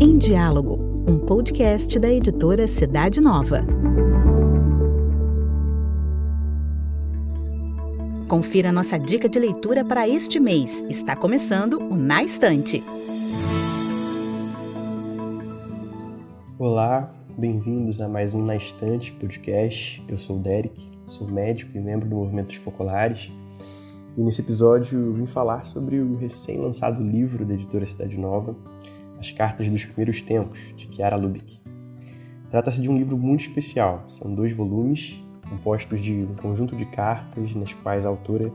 Em Diálogo, um podcast da editora Cidade Nova. Confira nossa dica de leitura para este mês. Está começando o Na Estante. Olá, bem-vindos a mais um Na Estante podcast. Eu sou o Derek, sou médico e membro do Movimento dos Focolares. E nesse episódio vim falar sobre o recém-lançado livro da editora Cidade Nova, As Cartas dos Primeiros Tempos, de Chiara Lubick. Trata-se de um livro muito especial. São dois volumes compostos de um conjunto de cartas nas quais a autora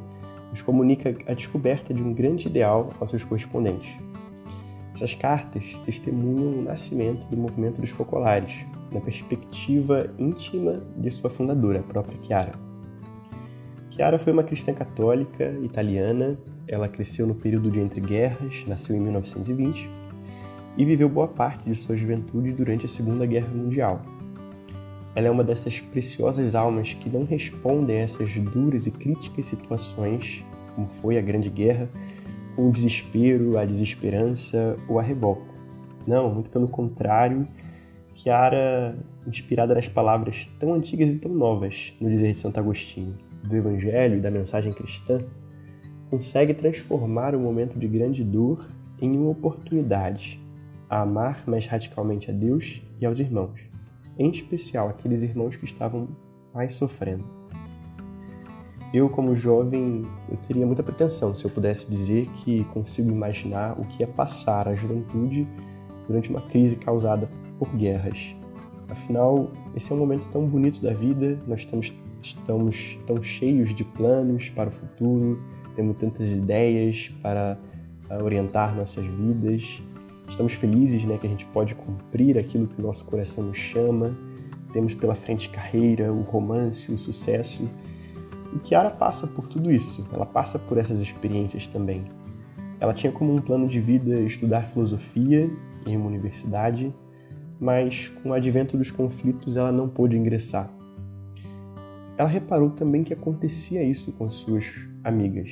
nos comunica a descoberta de um grande ideal aos seus correspondentes. Essas cartas testemunham o nascimento do movimento dos focolares, na perspectiva íntima de sua fundadora, a própria Chiara. Chiara foi uma cristã católica italiana, ela cresceu no período de entreguerras, nasceu em 1920 e viveu boa parte de sua juventude durante a Segunda Guerra Mundial, ela é uma dessas preciosas almas que não respondem a essas duras e críticas situações, como foi a Grande Guerra, com o desespero, a desesperança ou a revolta. Não, muito pelo contrário, Chiara, inspirada nas palavras tão antigas e tão novas no dizer de Santo Agostinho, do Evangelho e da mensagem cristã, consegue transformar o momento de grande dor em uma oportunidade a amar mais radicalmente a Deus e aos irmãos em especial aqueles irmãos que estavam mais sofrendo. Eu, como jovem, eu teria muita pretensão se eu pudesse dizer que consigo imaginar o que é passar a juventude durante uma crise causada por guerras. Afinal, esse é um momento tão bonito da vida, nós estamos, estamos tão cheios de planos para o futuro, temos tantas ideias para orientar nossas vidas Estamos felizes né, que a gente pode cumprir aquilo que o nosso coração nos chama. Temos pela frente carreira, o romance, o sucesso. E Kiara passa por tudo isso, ela passa por essas experiências também. Ela tinha como um plano de vida estudar filosofia em uma universidade, mas com o advento dos conflitos ela não pôde ingressar. Ela reparou também que acontecia isso com suas amigas.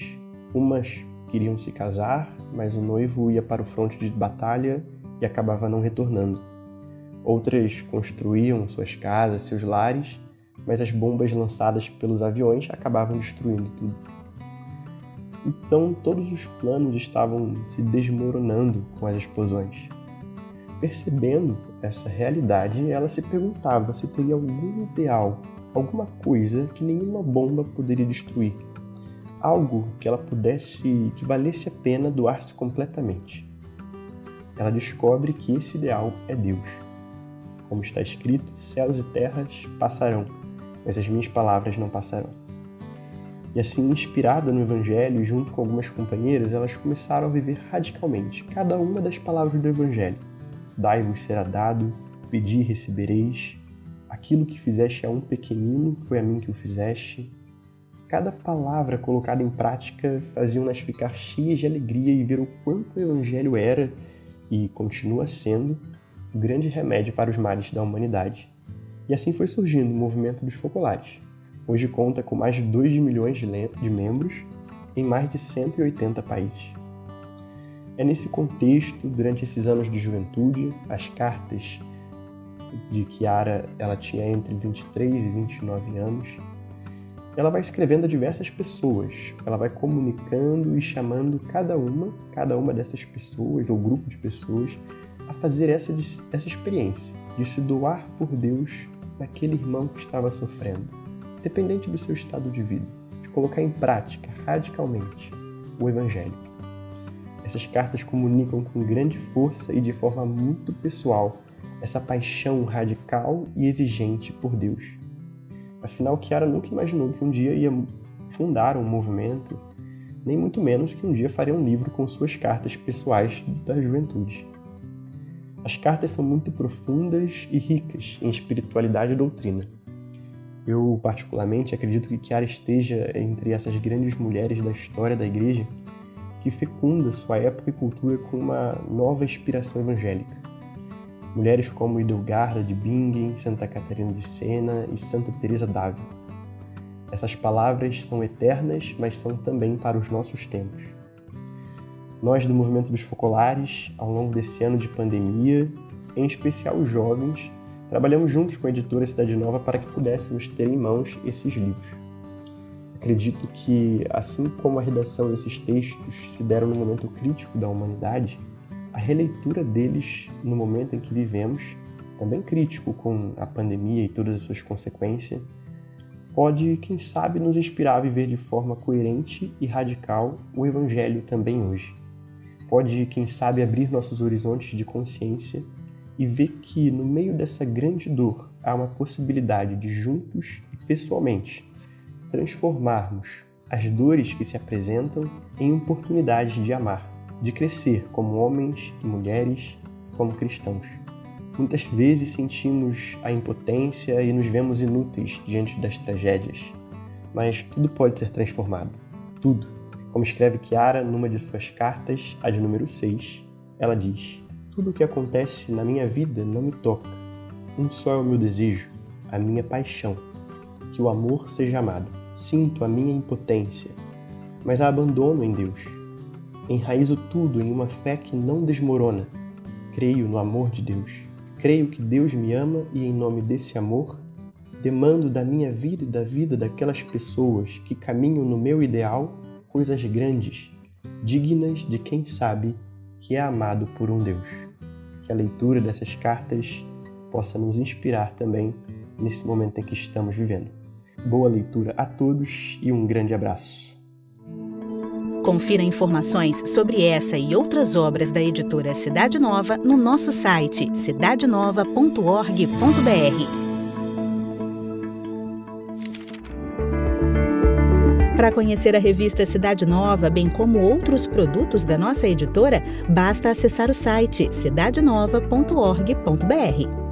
Umas queriam se casar, mas o noivo ia para o fronte de batalha e acabava não retornando. Outras construíam suas casas, seus lares, mas as bombas lançadas pelos aviões acabavam destruindo tudo. Então todos os planos estavam se desmoronando com as explosões. Percebendo essa realidade, ela se perguntava se teria algum ideal, alguma coisa que nenhuma bomba poderia destruir algo que ela pudesse, que valesse a pena doar-se completamente. Ela descobre que esse ideal é Deus. Como está escrito, céus e terras passarão, mas as minhas palavras não passarão. E assim, inspirada no Evangelho, junto com algumas companheiras, elas começaram a viver radicalmente cada uma das palavras do Evangelho. Dai-vos será dado, pedi e recebereis. Aquilo que fizeste a um pequenino foi a mim que o fizeste. Cada palavra colocada em prática fazia-nas ficar cheias de alegria e ver o quanto o Evangelho era e continua sendo o grande remédio para os males da humanidade. E assim foi surgindo o movimento dos focolares. Hoje conta com mais de 2 milhões de, de membros em mais de 180 países. É nesse contexto, durante esses anos de juventude, as cartas de Kiara, ela tinha entre 23 e 29 anos, ela vai escrevendo a diversas pessoas, ela vai comunicando e chamando cada uma, cada uma dessas pessoas ou grupo de pessoas a fazer essa, essa experiência de se doar por Deus naquele irmão que estava sofrendo, dependente do seu estado de vida, de colocar em prática radicalmente o Evangelho. Essas cartas comunicam com grande força e de forma muito pessoal essa paixão radical e exigente por Deus Afinal, Chiara nunca imaginou que um dia ia fundar um movimento, nem muito menos que um dia faria um livro com suas cartas pessoais da juventude. As cartas são muito profundas e ricas em espiritualidade e doutrina. Eu, particularmente, acredito que Chiara esteja entre essas grandes mulheres da história da Igreja que fecunda sua época e cultura com uma nova inspiração evangélica. Mulheres como Idelgarda de Bingen, Santa Catarina de Sena e Santa Teresa d'Ávila. Essas palavras são eternas, mas são também para os nossos tempos. Nós do Movimento dos Focolares, ao longo desse ano de pandemia, em especial os jovens, trabalhamos juntos com a editora Cidade Nova para que pudéssemos ter em mãos esses livros. Acredito que, assim como a redação desses textos se deram no momento crítico da humanidade, a releitura deles no momento em que vivemos, também crítico com a pandemia e todas as suas consequências, pode, quem sabe, nos inspirar a viver de forma coerente e radical o Evangelho também hoje. Pode, quem sabe, abrir nossos horizontes de consciência e ver que, no meio dessa grande dor, há uma possibilidade de juntos e pessoalmente transformarmos as dores que se apresentam em oportunidades de amar, de crescer como homens e mulheres, como cristãos. Muitas vezes sentimos a impotência e nos vemos inúteis diante das tragédias, mas tudo pode ser transformado. Tudo. Como escreve Chiara numa de suas cartas, a de número 6, ela diz: Tudo o que acontece na minha vida não me toca. Um só é o meu desejo, a minha paixão, que o amor seja amado sinto a minha impotência, mas a abandono em Deus. Enraizo tudo em uma fé que não desmorona. Creio no amor de Deus. Creio que Deus me ama e, em nome desse amor, demando da minha vida e da vida daquelas pessoas que caminham no meu ideal coisas grandes, dignas de quem sabe que é amado por um Deus. Que a leitura dessas cartas possa nos inspirar também nesse momento em que estamos vivendo. Boa leitura a todos e um grande abraço. Confira informações sobre essa e outras obras da editora Cidade Nova no nosso site cidadenova.org.br. Para conhecer a revista Cidade Nova, bem como outros produtos da nossa editora, basta acessar o site cidadenova.org.br.